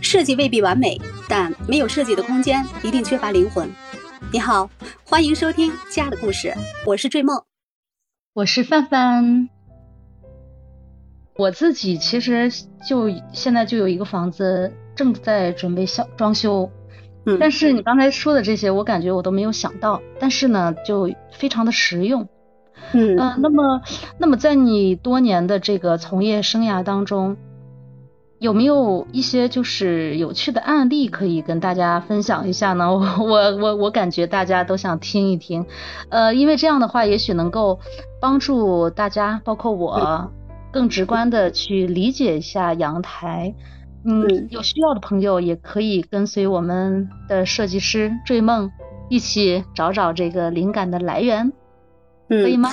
设计未必完美，但没有设计的空间一定缺乏灵魂。你好，欢迎收听《家的故事》，我是坠梦，我是范范。我自己其实就现在就有一个房子正在准备小装修，嗯，但是你刚才说的这些，我感觉我都没有想到，但是呢，就非常的实用，嗯呃，那么那么在你多年的这个从业生涯当中，有没有一些就是有趣的案例可以跟大家分享一下呢？我我我我感觉大家都想听一听，呃，因为这样的话也许能够帮助大家，包括我。更直观的去理解一下阳台，嗯，有需要的朋友也可以跟随我们的设计师追梦一起找找这个灵感的来源，嗯可以吗？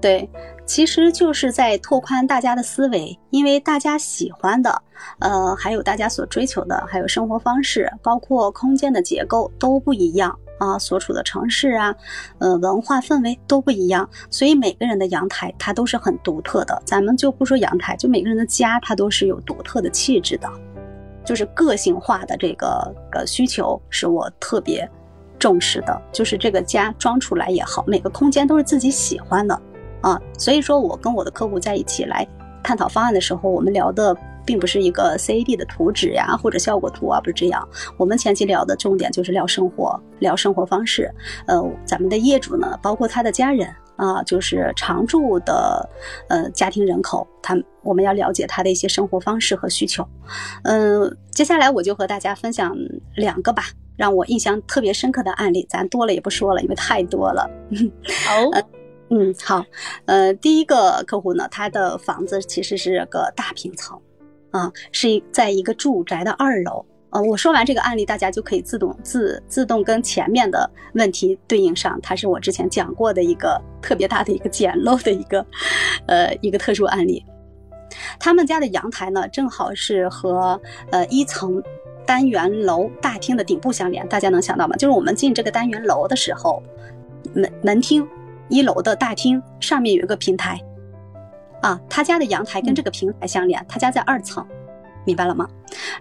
对，其实就是在拓宽大家的思维，因为大家喜欢的，呃，还有大家所追求的，还有生活方式，包括空间的结构都不一样。啊，所处的城市啊，呃，文化氛围都不一样，所以每个人的阳台它都是很独特的。咱们就不说阳台，就每个人的家，它都是有独特的气质的，就是个性化的这个呃需求是我特别重视的。就是这个家装出来也好，每个空间都是自己喜欢的啊。所以说我跟我的客户在一起来探讨方案的时候，我们聊的。并不是一个 CAD 的图纸呀，或者效果图啊，不是这样。我们前期聊的重点就是聊生活，聊生活方式。呃，咱们的业主呢，包括他的家人啊，就是常住的呃家庭人口，他我们要了解他的一些生活方式和需求。嗯，接下来我就和大家分享两个吧，让我印象特别深刻的案例。咱多了也不说了，因为太多了。好，嗯，好。呃，第一个客户呢，他的房子其实是个大平层。啊，是一在一个住宅的二楼。呃，我说完这个案例，大家就可以自动自自动跟前面的问题对应上。它是我之前讲过的一个特别大的一个简陋的一个，呃，一个特殊案例。他们家的阳台呢，正好是和呃一层单元楼大厅的顶部相连。大家能想到吗？就是我们进这个单元楼的时候，门门厅一楼的大厅上面有一个平台。啊，他家的阳台跟这个平台相连，他家在二层，明白了吗？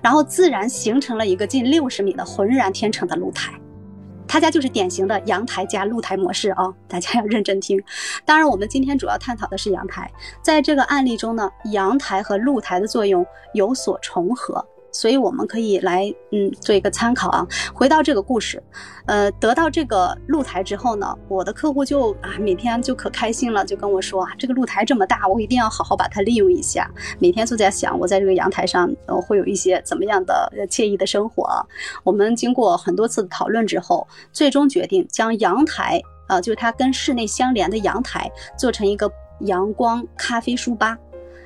然后自然形成了一个近六十米的浑然天成的露台，他家就是典型的阳台加露台模式啊，大家要认真听。当然，我们今天主要探讨的是阳台，在这个案例中呢，阳台和露台的作用有所重合。所以我们可以来，嗯，做一个参考啊。回到这个故事，呃，得到这个露台之后呢，我的客户就啊，每天就可开心了，就跟我说啊，这个露台这么大，我一定要好好把它利用一下。每天都在想，我在这个阳台上，呃，会有一些怎么样的惬意的生活。我们经过很多次的讨论之后，最终决定将阳台，啊，就是它跟室内相连的阳台，做成一个阳光咖啡书吧。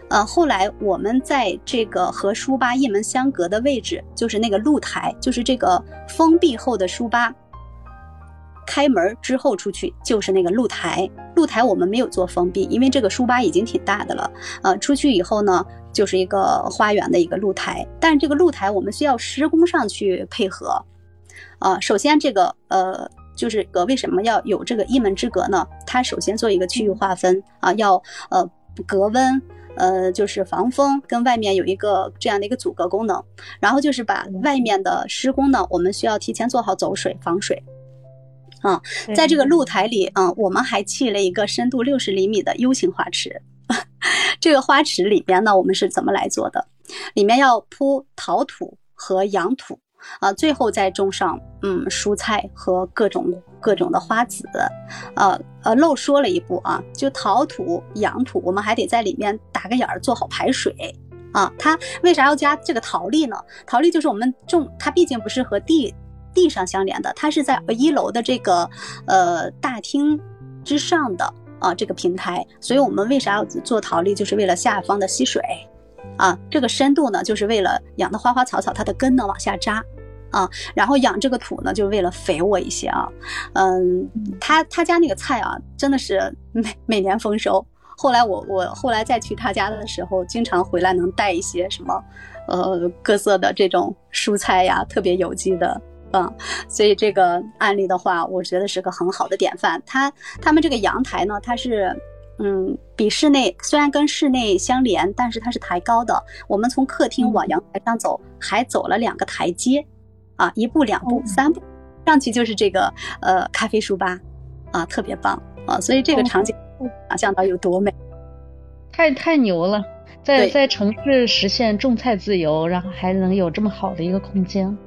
呃，后来我们在这个和书吧一门相隔的位置，就是那个露台，就是这个封闭后的书吧。开门之后出去就是那个露台，露台我们没有做封闭，因为这个书吧已经挺大的了。呃，出去以后呢，就是一个花园的一个露台，但是这个露台我们需要施工上去配合。啊，首先这个呃，就是个为什么要有这个一门之隔呢？它首先做一个区域划分啊，要呃隔温。呃，就是防风跟外面有一个这样的一个阻隔功能，然后就是把外面的施工呢，我们需要提前做好走水防水。啊，在这个露台里啊，我们还砌了一个深度六十厘米的 U 型花池。这个花池里边呢，我们是怎么来做的？里面要铺陶土和洋土。啊，最后再种上嗯蔬菜和各种各种的花籽，呃呃漏说了一步啊，就陶土、养土，我们还得在里面打个眼儿，做好排水啊。它为啥要加这个陶粒呢？陶粒就是我们种，它毕竟不是和地地上相连的，它是在一楼的这个呃大厅之上的啊这个平台，所以我们为啥要做陶粒，就是为了下方的吸水。啊，这个深度呢，就是为了养的花花草草，它的根呢往下扎，啊，然后养这个土呢，就是为了肥沃一些啊。嗯，他他家那个菜啊，真的是每每年丰收。后来我我后来再去他家的时候，经常回来能带一些什么，呃，各色的这种蔬菜呀，特别有机的嗯，所以这个案例的话，我觉得是个很好的典范。他他们这个阳台呢，它是嗯比室内虽然跟室内相连，但是它是抬高的。我们从客厅往阳台上走，还走了两个台阶，啊，一步两步三步上去就是这个呃咖啡书吧，啊，特别棒啊！所以这个场景想象到有多美，太太牛了。在在城市实现种菜自由，然后还能有这么好的一个空间，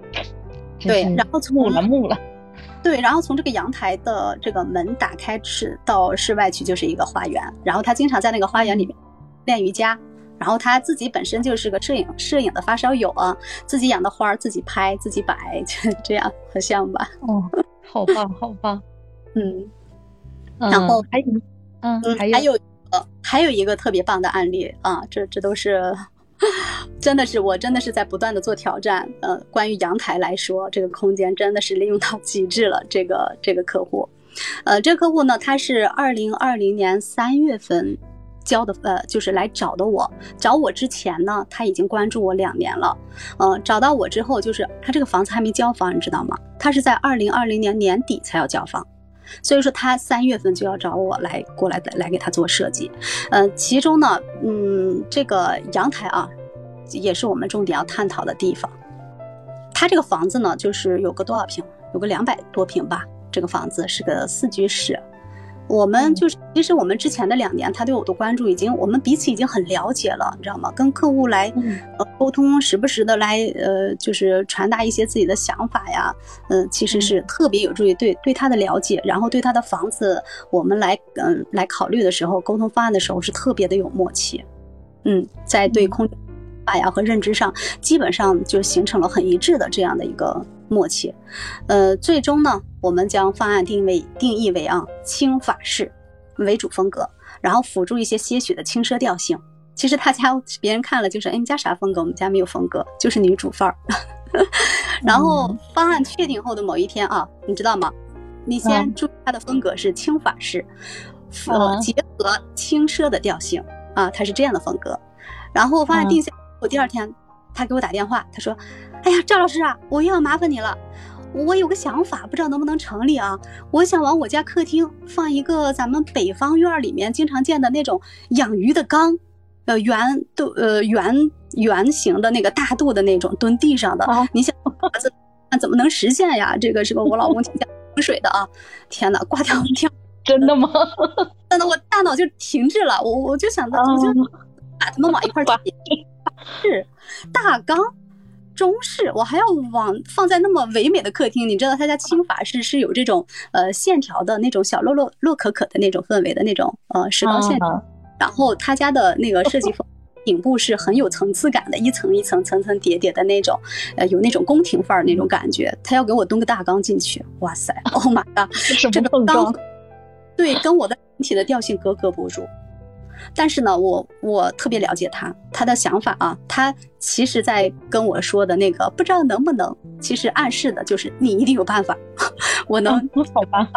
对，然后从木了木了，对，然后从这个阳台的这个门打开是到室外去就是一个花园，然后他经常在那个花园里面练瑜伽，然后他自己本身就是个摄影摄影的发烧友啊，自己养的花自己拍自己摆，就这样很像吧？哦，好棒好棒，嗯，然后还有嗯还有还有。呃，还有一个特别棒的案例啊，这这都是，真的是我真的是在不断的做挑战。呃，关于阳台来说，这个空间真的是利用到极致了。这个这个客户，呃，这个客户呢，他是二零二零年三月份交的，呃，就是来找的我。找我之前呢，他已经关注我两年了。呃，找到我之后，就是他这个房子还没交房，你知道吗？他是在二零二零年年底才要交房。所以说他三月份就要找我来过来的来给他做设计，呃，其中呢，嗯，这个阳台啊，也是我们重点要探讨的地方。他这个房子呢，就是有个多少平？有个两百多平吧。这个房子是个四居室。我们就是，其实我们之前的两年，他对我的关注已经，我们彼此已经很了解了，你知道吗？跟客户来呃沟通，时不时的来呃，就是传达一些自己的想法呀，嗯，其实是特别有助于对对他的了解，然后对他的房子，我们来嗯来考虑的时候，沟通方案的时候是特别的有默契，嗯，在对空法呀和认知上，基本上就形成了很一致的这样的一个。默契，呃，最终呢，我们将方案定位定义为啊轻法式为主风格，然后辅助一些些许的轻奢调性。其实他家别人看了就是，哎，你家啥风格？我们家没有风格，就是女主范儿。然后方案确定后的某一天啊，你知道吗？你先注意它的风格是轻法式，呃，结合轻奢的调性啊，它是这样的风格。然后方案定下后第二天，他给我打电话，他说。哎呀，赵老师啊，我又要麻烦你了。我有个想法，不知道能不能成立啊？我想往我家客厅放一个咱们北方院里面经常见的那种养鱼的缸，呃，圆肚呃圆圆形的那个大肚的那种蹲地上的。你想，那怎么能实现呀？这个是个我老公挺讲风水的啊。天哪，挂掉掉，真的吗？真的，我大脑就停滞了。我我就想到，我就把它们往一块儿是大缸。中式，我还要往放在那么唯美的客厅。你知道他家轻法式是有这种呃线条的那种小洛洛洛可可的那种氛围的那种呃石膏线，然后他家的那个设计风顶部是很有层次感的，一层一层层层叠叠的那种，呃有那种宫廷范儿那种感觉。他要给我蹲个大缸进去，哇塞，Oh my god，这个缸，对，跟我的整体的调性格格不入。但是呢，我我特别了解他，他的想法啊，他其实在跟我说的那个不知道能不能，其实暗示的就是你一定有办法，我能好吧？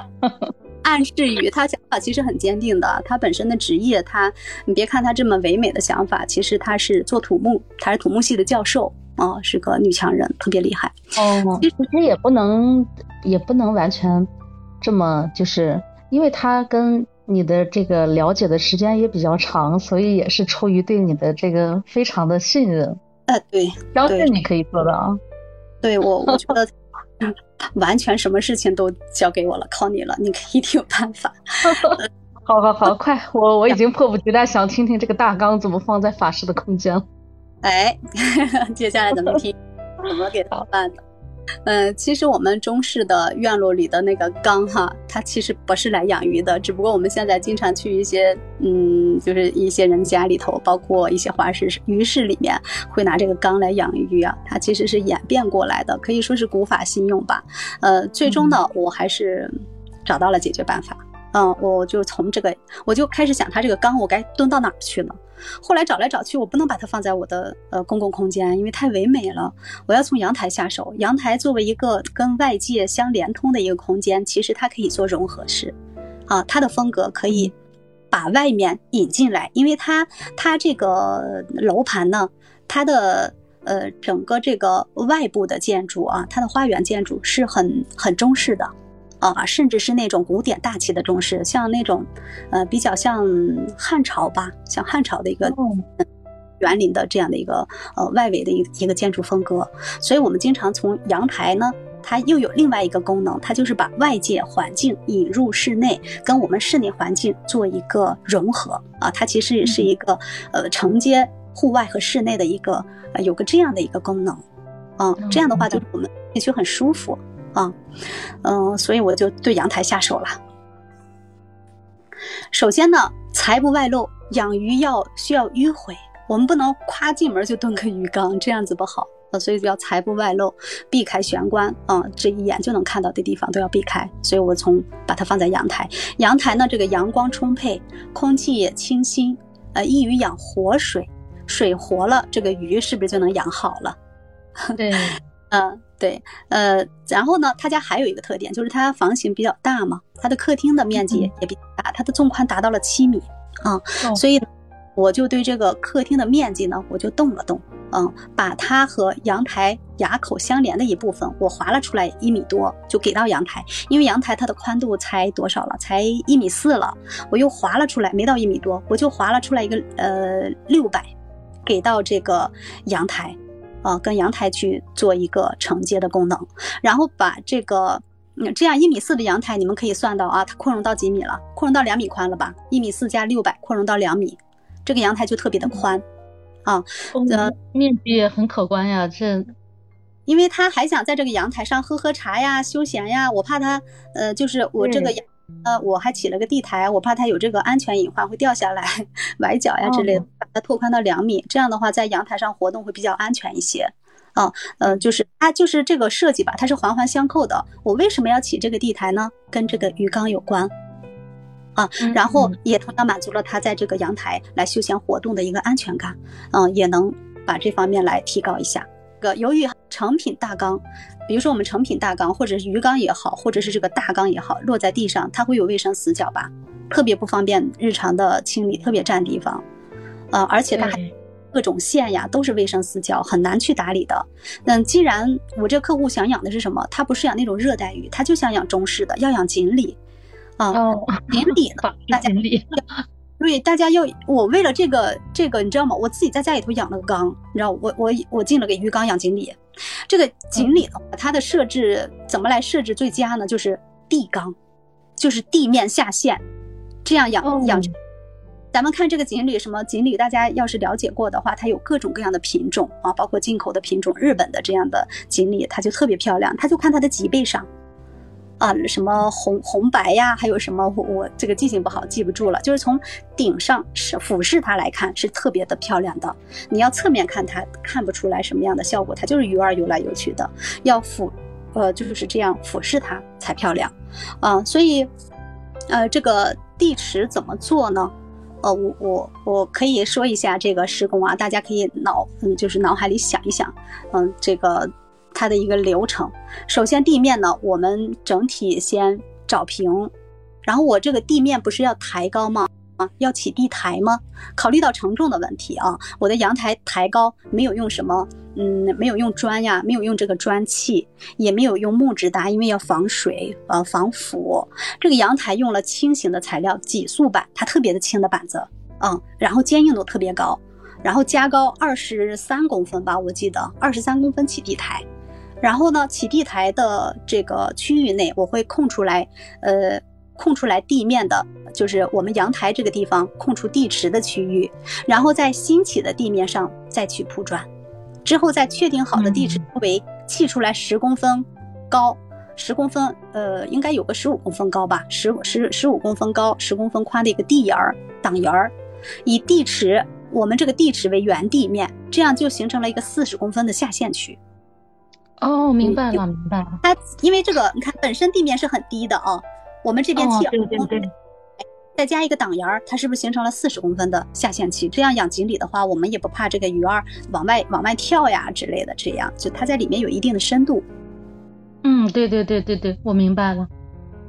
暗示于他想法其实很坚定的，他本身的职业，他你别看他这么唯美的想法，其实他是做土木，他是土木系的教授啊，是个女强人，特别厉害。哦，其实也不能也不能完全这么，就是因为他跟。你的这个了解的时间也比较长，所以也是出于对你的这个非常的信任。呃，对，相信你可以做到。对我，我觉得完全什么事情都交给我了，靠你了，你一定 有办法。好好好，快，我我已经迫不及待想听听这个大纲怎么放在法师的空间了。哎，接下来咱们听怎么给他办的。嗯，其实我们中式的院落里的那个缸哈，它其实不是来养鱼的，只不过我们现在经常去一些，嗯，就是一些人家里头，包括一些花市、鱼市里面，会拿这个缸来养鱼啊。它其实是演变过来的，可以说是古法新用吧。呃，最终呢，我还是找到了解决办法。嗯，我就从这个，我就开始想，它这个缸我该蹲到哪儿去呢？后来找来找去，我不能把它放在我的呃公共空间，因为太唯美了。我要从阳台下手。阳台作为一个跟外界相连通的一个空间，其实它可以做融合式，啊，它的风格可以把外面引进来，因为它它这个楼盘呢，它的呃，整个这个外部的建筑啊，它的花园建筑是很很中式的，啊，甚至是那种古典大气的中式，像那种，呃，比较像汉朝吧，像汉朝的一个园林的这样的一个呃外围的一一个建筑风格。所以我们经常从阳台呢，它又有另外一个功能，它就是把外界环境引入室内，跟我们室内环境做一个融合啊，它其实也是一个呃承接。户外和室内的一个呃，有个这样的一个功能，嗯，这样的话就是我们也许很舒服啊，嗯，所以我就对阳台下手了。首先呢，财不外露，养鱼要需要迂回，我们不能夸进门就蹲个鱼缸，这样子不好啊，所以就要财不外露，避开玄关啊，这一眼就能看到的地方都要避开。所以我从把它放在阳台，阳台呢这个阳光充沛，空气也清新，呃，易于养活水。水活了，这个鱼是不是就能养好了？对，嗯，对，呃，然后呢，他家还有一个特点，就是他房型比较大嘛，他的客厅的面积也比较大，它的纵宽达到了七米啊，所以我就对这个客厅的面积呢，我就动了动，嗯，把它和阳台牙口相连的一部分，我划了出来一米多，就给到阳台，因为阳台它的宽度才多少了？才一米四了，我又划了出来，没到一米多，我就划了出来一个呃六百。给到这个阳台，啊，跟阳台去做一个承接的功能，然后把这个，嗯，这样一米四的阳台，你们可以算到啊，它扩容到几米了？扩容到两米宽了吧？一米四加六百，扩容到两米，这个阳台就特别的宽，啊，呃，面积也很可观呀。这，因为他还想在这个阳台上喝喝茶呀、休闲呀，我怕他，呃，就是我这个阳。呃，我还起了个地台，我怕它有这个安全隐患会掉下来崴脚呀之类的，把它拓宽到两米，这样的话在阳台上活动会比较安全一些。啊，呃，就是它就是这个设计吧，它是环环相扣的。我为什么要起这个地台呢？跟这个鱼缸有关。啊，然后也同样满足了他在这个阳台来休闲活动的一个安全感。嗯，也能把这方面来提高一下。个由于成品大缸。比如说我们成品大缸，或者是鱼缸也好，或者是这个大缸也好，落在地上，它会有卫生死角吧，特别不方便日常的清理，特别占地方，呃，而且它还各种线呀，都是卫生死角，很难去打理的。那既然我这客户想养的是什么？他不是养那种热带鱼，他就想养中式的，要养锦鲤啊，锦鲤呢，大家。对，大家要我为了这个这个，你知道吗？我自己在家里头养了个缸，你知道，我我我进了个鱼缸养锦鲤。这个锦鲤的话，它的设置怎么来设置最佳呢？就是地缸，就是地面下陷，这样养养。咱们看这个锦鲤，什么锦鲤？大家要是了解过的话，它有各种各样的品种啊，包括进口的品种，日本的这样的锦鲤，它就特别漂亮。它就看它的脊背上。啊，什么红红白呀，还有什么我我这个记性不好，记不住了。就是从顶上是俯视它来看，是特别的漂亮的。你要侧面看它，看不出来什么样的效果，它就是鱼儿游来游去的。要俯，呃，就是这样俯视它才漂亮。啊，所以，呃，这个地池怎么做呢？呃，我我我可以说一下这个施工啊，大家可以脑，嗯，就是脑海里想一想，嗯，这个。它的一个流程，首先地面呢，我们整体先找平，然后我这个地面不是要抬高吗？啊，要起地台吗？考虑到承重的问题啊，我的阳台抬高没有用什么，嗯，没有用砖呀，没有用这个砖砌，也没有用木质搭，因为要防水，呃，防腐。这个阳台用了轻型的材料，挤塑板，它特别的轻的板子，嗯，然后坚硬度特别高，然后加高二十三公分吧，我记得二十三公分起地台。然后呢，起地台的这个区域内，我会空出来，呃，空出来地面的，就是我们阳台这个地方空出地池的区域，然后在新起的地面上再去铺砖，之后在确定好的地池周围砌出来十公分高，十公分，呃，应该有个十五公分高吧，十十十五公分高，十公分宽的一个地沿儿挡沿儿，以地池我们这个地池为原地面，这样就形成了一个四十公分的下陷区。哦，明白了，明白了。它因为这个，你看本身地面是很低的啊，我们这边砌，对对对，再加一个挡沿儿，它是不是形成了四十公分的下限区？这样养锦鲤的话，我们也不怕这个鱼儿往外往外跳呀之类的。这样就它在里面有一定的深度。嗯，对对对对对，我明白了。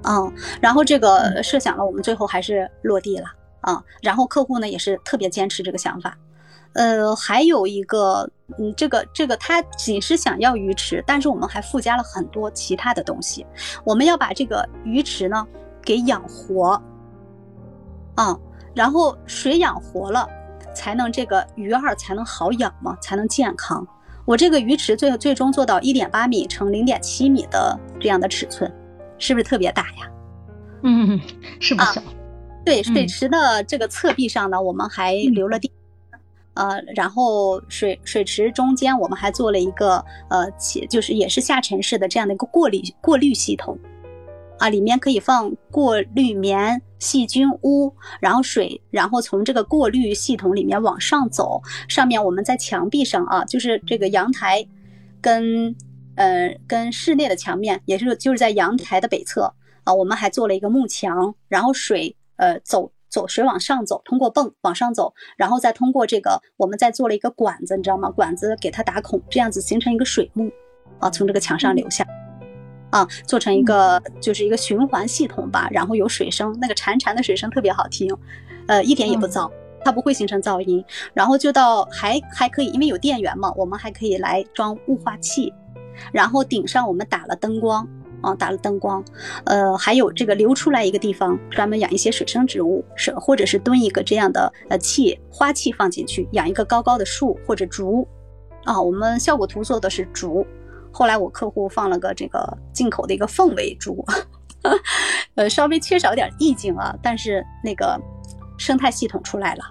嗯，然后这个设想了，我们最后还是落地了啊。然后客户呢也是特别坚持这个想法。呃，还有一个嗯，这个这个它仅是想要鱼池，但是我们还附加了很多其他的东西。我们要把这个鱼池呢给养活，啊，然后水养活了，才能这个鱼儿才能好养嘛，才能健康。我这个鱼池最最终做到一点八米乘零点七米的这样的尺寸，是不是特别大呀？嗯，是不小。对，水池的这个侧壁上呢，我们还留了地。呃，然后水水池中间我们还做了一个呃，且就是也是下沉式的这样的一个过滤过滤系统，啊，里面可以放过滤棉、细菌污，然后水，然后从这个过滤系统里面往上走，上面我们在墙壁上啊，就是这个阳台跟呃跟室内的墙面，也是就是在阳台的北侧啊，我们还做了一个幕墙，然后水呃走。走水往上走，通过泵往上走，然后再通过这个，我们再做了一个管子，你知道吗？管子给它打孔，这样子形成一个水幕，啊，从这个墙上流下，啊，做成一个就是一个循环系统吧。然后有水声，那个潺潺的水声特别好听，呃，一点也不噪，它不会形成噪音。然后就到还还可以，因为有电源嘛，我们还可以来装雾化器，然后顶上我们打了灯光。啊，打了灯光，呃，还有这个留出来一个地方，专门养一些水生植物，是或者是蹲一个这样的呃器花器放进去，养一个高高的树或者竹。啊，我们效果图做的是竹，后来我客户放了个这个进口的一个凤尾竹，呃，稍微缺少点意境啊，但是那个生态系统出来了。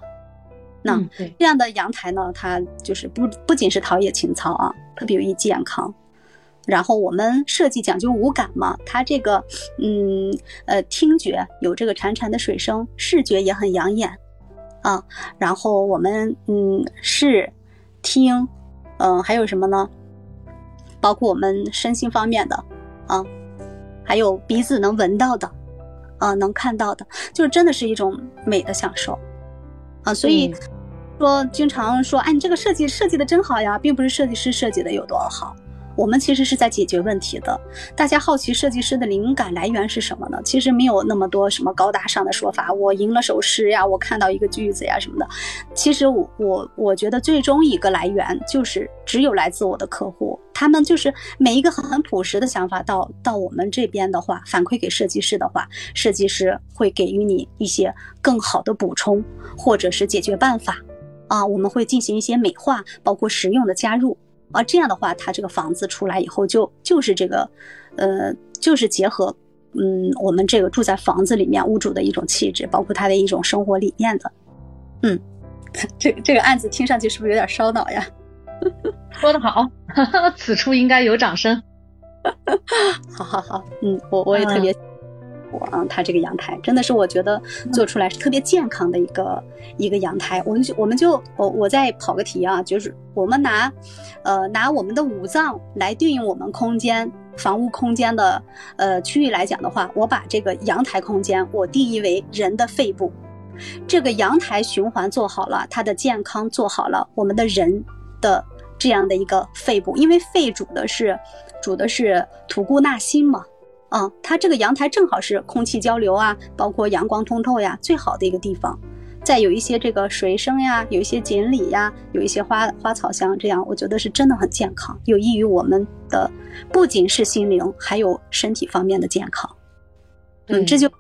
那这样的阳台呢，它就是不不仅是陶冶情操啊，特别有益健康。然后我们设计讲究五感嘛，它这个，嗯，呃，听觉有这个潺潺的水声，视觉也很养眼，啊，然后我们，嗯，视、听，嗯，还有什么呢？包括我们身心方面的，啊，还有鼻子能闻到的，啊，能看到的，就是真的是一种美的享受，啊，所以说经常说，哎，你这个设计设计的真好呀，并不是设计师设计的有多好。我们其实是在解决问题的。大家好奇设计师的灵感来源是什么呢？其实没有那么多什么高大上的说法。我吟了首诗呀，我看到一个句子呀什么的。其实我我我觉得最终一个来源就是只有来自我的客户，他们就是每一个很朴实的想法到到我们这边的话，反馈给设计师的话，设计师会给予你一些更好的补充或者是解决办法啊。我们会进行一些美化，包括实用的加入。啊，这样的话，它这个房子出来以后，就就是这个，呃，就是结合，嗯，我们这个住在房子里面屋主的一种气质，包括他的一种生活理念的，嗯，这这个案子听上去是不是有点烧脑呀？说得好，此处应该有掌声。好好好，嗯，我我也特别。啊，它这个阳台真的是我觉得做出来是特别健康的一个一个阳台。我们就我们就我我再跑个题啊，就是我们拿，呃，拿我们的五脏来对应我们空间房屋空间的呃区域来讲的话，我把这个阳台空间我定义为人的肺部。这个阳台循环做好了，它的健康做好了，我们的人的这样的一个肺部，因为肺主的是主的是吐故纳新嘛。啊，它这个阳台正好是空气交流啊，包括阳光通透呀，最好的一个地方。再有一些这个水声呀，有一些锦鲤呀，有一些花花草香，这样我觉得是真的很健康，有益于我们的不仅是心灵，还有身体方面的健康。嗯，这就。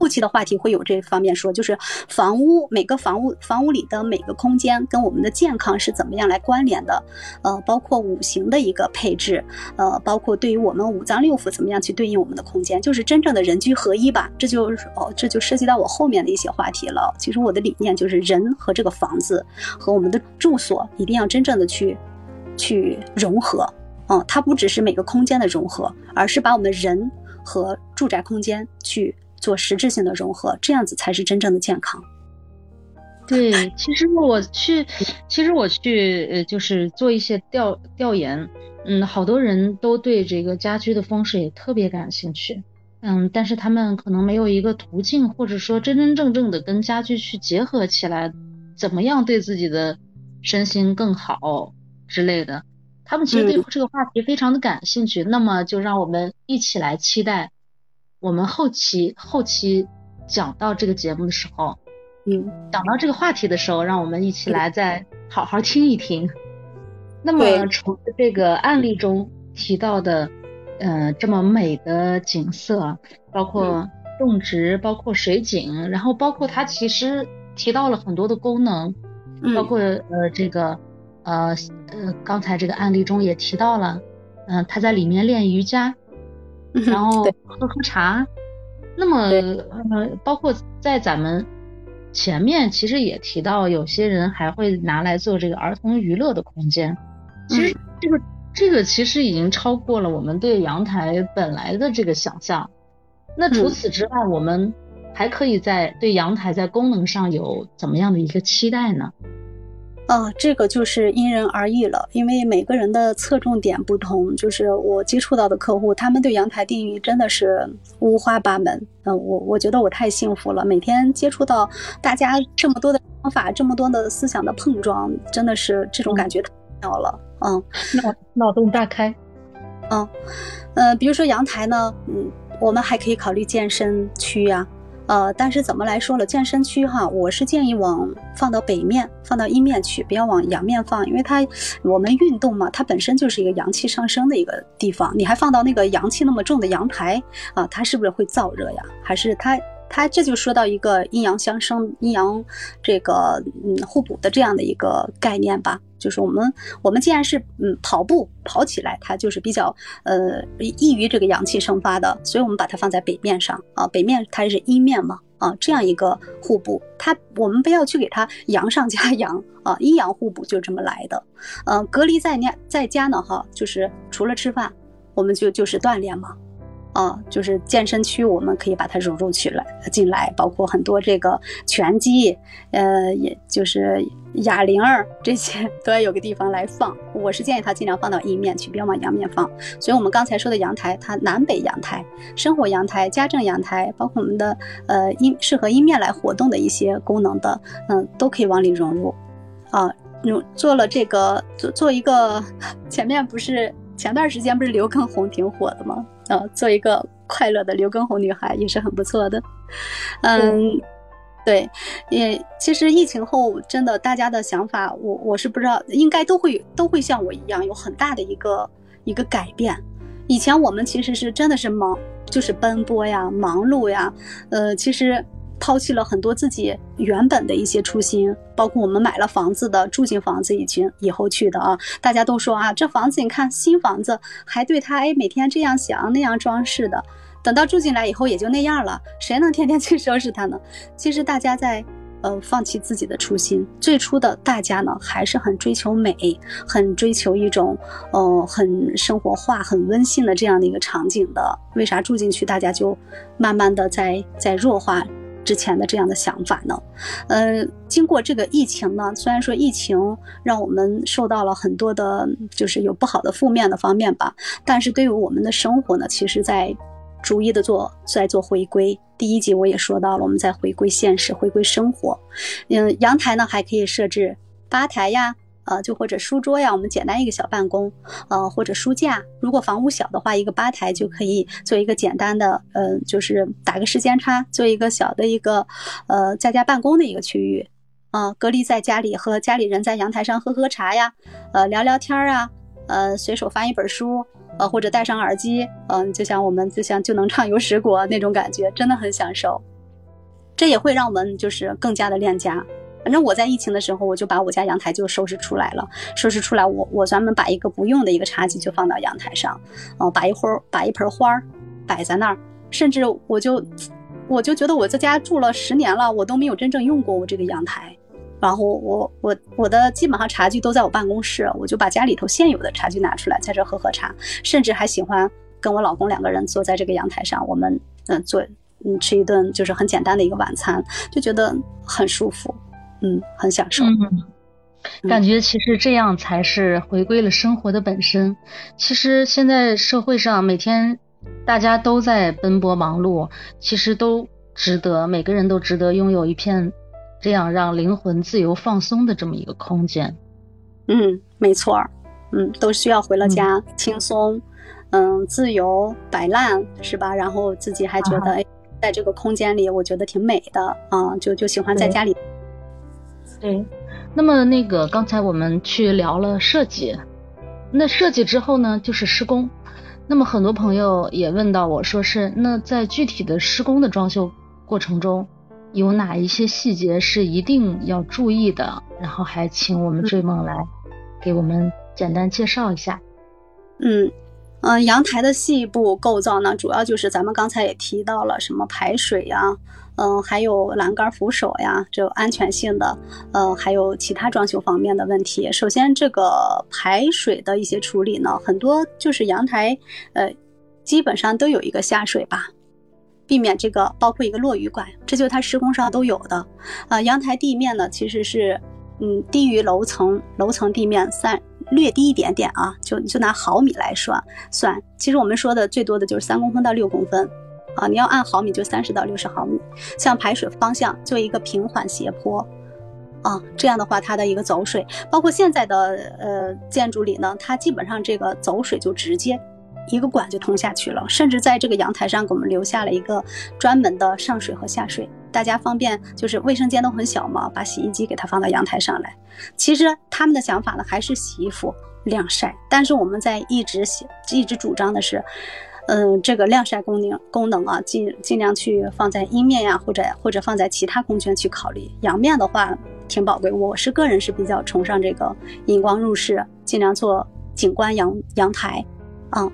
后期的话题会有这方面说，就是房屋每个房屋房屋里的每个空间跟我们的健康是怎么样来关联的，呃，包括五行的一个配置，呃，包括对于我们五脏六腑怎么样去对应我们的空间，就是真正的人居合一吧。这就是哦，这就涉及到我后面的一些话题了。其实我的理念就是人和这个房子和我们的住所一定要真正的去去融合，嗯，它不只是每个空间的融合，而是把我们人和住宅空间去。做实质性的融合，这样子才是真正的健康。对，其实我去，其实我去，呃，就是做一些调调研，嗯，好多人都对这个家居的风水特别感兴趣，嗯，但是他们可能没有一个途径，或者说真真正正的跟家居去结合起来，怎么样对自己的身心更好之类的，他们其实对这个话题非常的感兴趣，那么就让我们一起来期待。我们后期后期讲到这个节目的时候，嗯，讲到这个话题的时候，让我们一起来再好好听一听。那么从这个案例中提到的，呃，这么美的景色，包括种植，包括水景，然后包括它其实提到了很多的功能，包括呃这个呃呃刚才这个案例中也提到了，嗯，他在里面练瑜伽，然后喝喝茶。那么呃，包括在咱们前面其实也提到，有些人还会拿来做这个儿童娱乐的空间。其实这个这个其实已经超过了我们对阳台本来的这个想象。那除此之外，我们还可以在对阳台在功能上有怎么样的一个期待呢？啊，这个就是因人而异了，因为每个人的侧重点不同。就是我接触到的客户，他们对阳台定义真的是五花八门。嗯，我我觉得我太幸福了，每天接触到大家这么多的方法，这么多的思想的碰撞，真的是这种感觉太妙了。嗯，脑脑洞大开。嗯，呃，比如说阳台呢，嗯，我们还可以考虑健身区呀，呃，但是怎么来说了，健身区哈，我是建议往放到北面，放到阴面去，不要往阳面放，因为它我们运动嘛，它本身就是一个阳气上升的一个地方，你还放到那个阳气那么重的阳台啊，它是不是会燥热呀？还是它？它这就说到一个阴阳相生、阴阳这个嗯互补的这样的一个概念吧。就是我们我们既然是嗯跑步跑起来，它就是比较呃易于这个阳气生发的，所以我们把它放在北面上啊。北面它是阴面嘛啊，这样一个互补，它我们不要去给它 阳上加阳啊，阴阳互补就这么来的。嗯，隔离在家在家呢哈，就是除了吃饭，我们就就是锻炼嘛。啊，就是健身区，我们可以把它融入起来进来，包括很多这个拳击，呃，也就是哑铃儿这些都要有个地方来放。我是建议它尽量放到阴面去，不要往阳面放。所以，我们刚才说的阳台，它南北阳台、生活阳台、家政阳台，包括我们的呃阴适合阴面来活动的一些功能的，嗯，都可以往里融入。啊，融做了这个做做一个，前面不是前段时间不是刘畊宏挺火的吗？呃，做一个快乐的刘畊宏女孩也是很不错的。嗯，对，也其实疫情后真的大家的想法，我我是不知道，应该都会都会像我一样有很大的一个一个改变。以前我们其实是真的是忙，就是奔波呀，忙碌呀，呃，其实。抛弃了很多自己原本的一些初心，包括我们买了房子的，住进房子以前以后去的啊，大家都说啊，这房子你看新房子还对它哎每天这样想那样装饰的，等到住进来以后也就那样了，谁能天天 去收拾它呢？其实大家在呃放弃自己的初心，最初的大家呢还是很追求美，很追求一种呃很生活化、很温馨的这样的一个场景的。为啥住进去大家就慢慢的在在弱化？之前的这样的想法呢，呃，经过这个疫情呢，虽然说疫情让我们受到了很多的，就是有不好的负面的方面吧，但是对于我们的生活呢，其实在逐一的做在做回归。第一集我也说到了，我们在回归现实，回归生活。嗯，阳台呢还可以设置吧台呀。呃，就或者书桌呀，我们简单一个小办公，呃，或者书架。如果房屋小的话，一个吧台就可以做一个简单的，呃，就是打个时间差，做一个小的一个，呃，在家办公的一个区域，啊，隔离在家里和家里人在阳台上喝喝茶呀，呃，聊聊天啊，呃，随手翻一本书，呃，或者戴上耳机，嗯，就像我们就像就能畅游十国那种感觉，真的很享受。这也会让我们就是更加的恋家。反正我在疫情的时候，我就把我家阳台就收拾出来了。收拾出来，我我专门把一个不用的一个茶几就放到阳台上，嗯，把一会儿把一盆花儿摆在那儿。甚至我就我就觉得我在家住了十年了，我都没有真正用过我这个阳台。然后我我我的基本上茶具都在我办公室，我就把家里头现有的茶具拿出来，在这喝喝茶。甚至还喜欢跟我老公两个人坐在这个阳台上，我们嗯做嗯吃一顿就是很简单的一个晚餐，就觉得很舒服。嗯，很享受。嗯，感觉其实这样才是回归了生活的本身。其实现在社会上每天大家都在奔波忙碌，其实都值得，每个人都值得拥有一片这样让灵魂自由放松的这么一个空间。嗯，没错儿。嗯，都需要回了家轻松，嗯，自由摆烂是吧？然后自己还觉得哎，在这个空间里，我觉得挺美的啊，就就喜欢在家里。对，那么那个刚才我们去聊了设计，那设计之后呢，就是施工。那么很多朋友也问到我说是，那在具体的施工的装修过程中，有哪一些细节是一定要注意的？然后还请我们追梦来给我们简单介绍一下。嗯。嗯，阳台的细部构造呢，主要就是咱们刚才也提到了什么排水呀，嗯，还有栏杆扶手呀，这安全性的，呃，还有其他装修方面的问题。首先，这个排水的一些处理呢，很多就是阳台，呃，基本上都有一个下水吧，避免这个包括一个落雨管，这就是它施工上都有的。呃，阳台地面呢，其实是，嗯，低于楼层楼层地面三。略低一点点啊，就就拿毫米来说算。其实我们说的最多的就是三公分到六公分，啊，你要按毫米就三十到六十毫米。像排水方向做一个平缓斜坡，啊，这样的话它的一个走水，包括现在的呃建筑里呢，它基本上这个走水就直接一个管就通下去了，甚至在这个阳台上给我们留下了一个专门的上水和下水。大家方便，就是卫生间都很小嘛，把洗衣机给它放到阳台上来。其实他们的想法呢，还是洗衣服晾晒。但是我们在一直写，一直主张的是，嗯，这个晾晒功能功能啊，尽尽量去放在阴面呀，或者或者放在其他空间去考虑。阳面的话挺宝贵，我是个人是比较崇尚这个引光入室，尽量做景观阳阳台啊。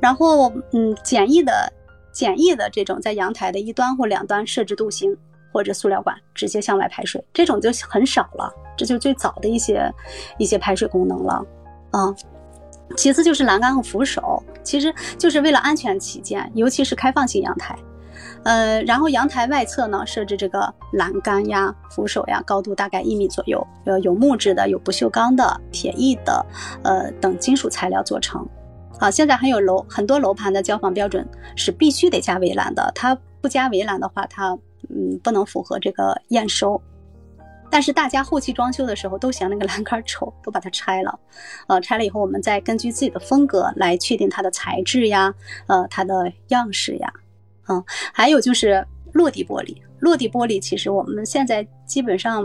然后嗯，简易的。简易的这种，在阳台的一端或两端设置镀锌或者塑料管，直接向外排水，这种就很少了。这就最早的一些一些排水功能了。嗯，其次就是栏杆和扶手，其实就是为了安全起见，尤其是开放性阳台。呃，然后阳台外侧呢设置这个栏杆呀、扶手呀，高度大概一米左右，呃，有木质的，有不锈钢的、铁艺的，呃等金属材料做成。好，现在还有楼很多楼盘的交房标准是必须得加围栏的，它不加围栏的话，它嗯不能符合这个验收。但是大家后期装修的时候都嫌那个栏杆丑，都把它拆了。呃，拆了以后，我们再根据自己的风格来确定它的材质呀，呃，它的样式呀。嗯，还有就是落地玻璃，落地玻璃其实我们现在基本上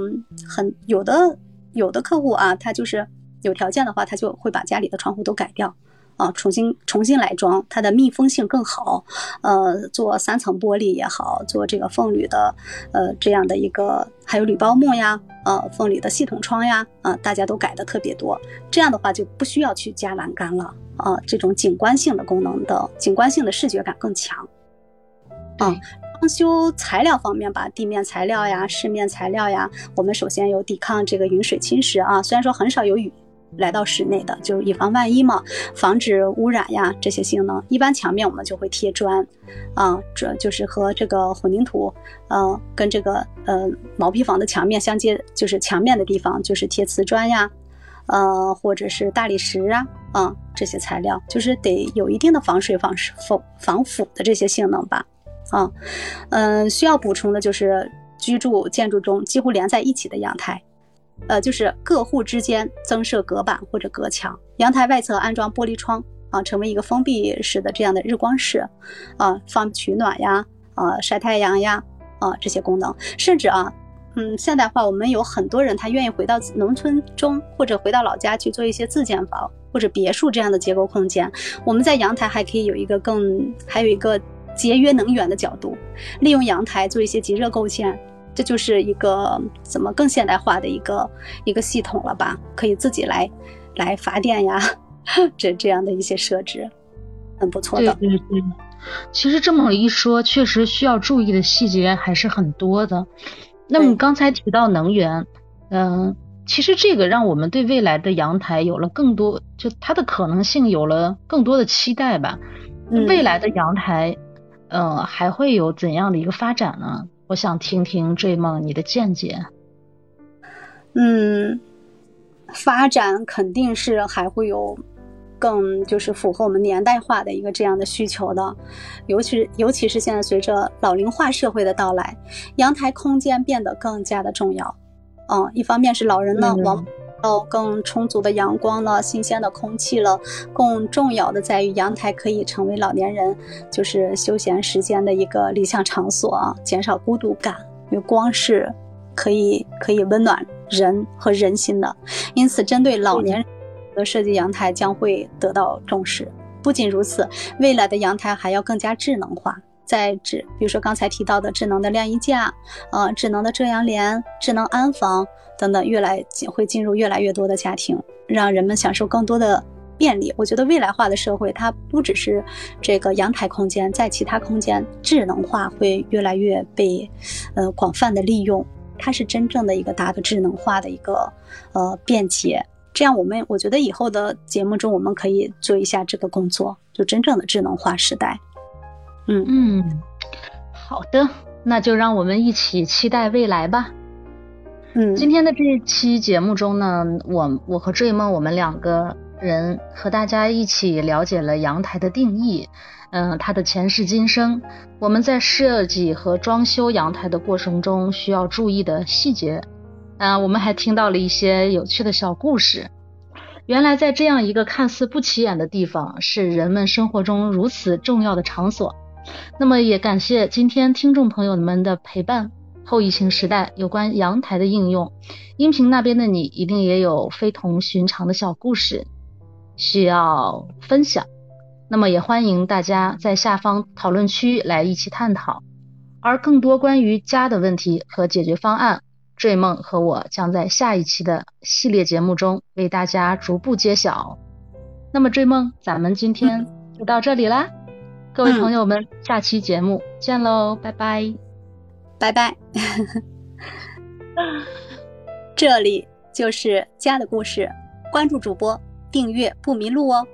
很有的有的客户啊，他就是有条件的话，他就会把家里的窗户都改掉。啊，重新重新来装，它的密封性更好。呃，做三层玻璃也好，做这个凤铝的，呃，这样的一个，还有铝包木呀，呃，凤铝的系统窗呀，啊，大家都改的特别多。这样的话就不需要去加栏杆了。啊，这种景观性的功能的，景观性的视觉感更强。啊，装修材料方面吧，地面材料呀，饰面材料呀，我们首先有抵抗这个雨水侵蚀啊，虽然说很少有雨。来到室内的，就是以防万一嘛，防止污染呀，这些性能。一般墙面我们就会贴砖，啊，这就是和这个混凝土，呃，跟这个呃毛坯房的墙面相接，就是墙面的地方就是贴瓷砖呀，呃，或者是大理石啊，啊，这些材料就是得有一定的防水、防防防腐的这些性能吧，啊，嗯，需要补充的就是居住建筑中几乎连在一起的阳台。呃，就是各户之间增设隔板或者隔墙，阳台外侧安装玻璃窗啊，成为一个封闭式的这样的日光室，啊，放取暖呀，啊，晒太阳呀，啊，这些功能，甚至啊，嗯，现代化，我们有很多人他愿意回到农村中或者回到老家去做一些自建房或者别墅这样的结构空间，我们在阳台还可以有一个更还有一个节约能源的角度，利用阳台做一些集热构件。这就是一个怎么更现代化的一个一个系统了吧？可以自己来来发电呀，这这样的一些设置，很不错的。对对对，其实这么一说，确实需要注意的细节还是很多的。那么刚才提到能源，嗯，其实这个让我们对未来的阳台有了更多，就它的可能性有了更多的期待吧。未来的阳台，嗯，还会有怎样的一个发展呢？我想听听追梦你的见解。嗯，发展肯定是还会有更就是符合我们年代化的一个这样的需求的，尤其尤其是现在随着老龄化社会的到来，阳台空间变得更加的重要。嗯，一方面是老人呢往。到更充足的阳光了，新鲜的空气了。更重要的在于，阳台可以成为老年人就是休闲时间的一个理想场所啊，减少孤独感。因为光是可以可以温暖人和人心的，因此针对老年人的设计阳台将会得到重视。不仅如此，未来的阳台还要更加智能化。在智，比如说刚才提到的智能的晾衣架，呃，智能的遮阳帘、智能安防等等，越来会进入越来越多的家庭，让人们享受更多的便利。我觉得未来化的社会，它不只是这个阳台空间，在其他空间智能化会越来越被呃广泛的利用，它是真正的一个大的智能化的一个呃便捷。这样，我们我觉得以后的节目中，我们可以做一下这个工作，就真正的智能化时代。嗯嗯，好的，那就让我们一起期待未来吧。嗯，今天的这一期节目中呢，我我和追梦我们两个人和大家一起了解了阳台的定义，嗯，它的前世今生，我们在设计和装修阳台的过程中需要注意的细节，啊，我们还听到了一些有趣的小故事。原来在这样一个看似不起眼的地方，是人们生活中如此重要的场所。那么也感谢今天听众朋友们的陪伴。后疫情时代，有关阳台的应用，音频那边的你一定也有非同寻常的小故事需要分享。那么也欢迎大家在下方讨论区来一起探讨。而更多关于家的问题和解决方案，追梦和我将在下一期的系列节目中为大家逐步揭晓。那么追梦，咱们今天就到这里啦。各位朋友们，下期节目见喽，拜拜，拜拜。这里就是家的故事，关注主播，订阅不迷路哦。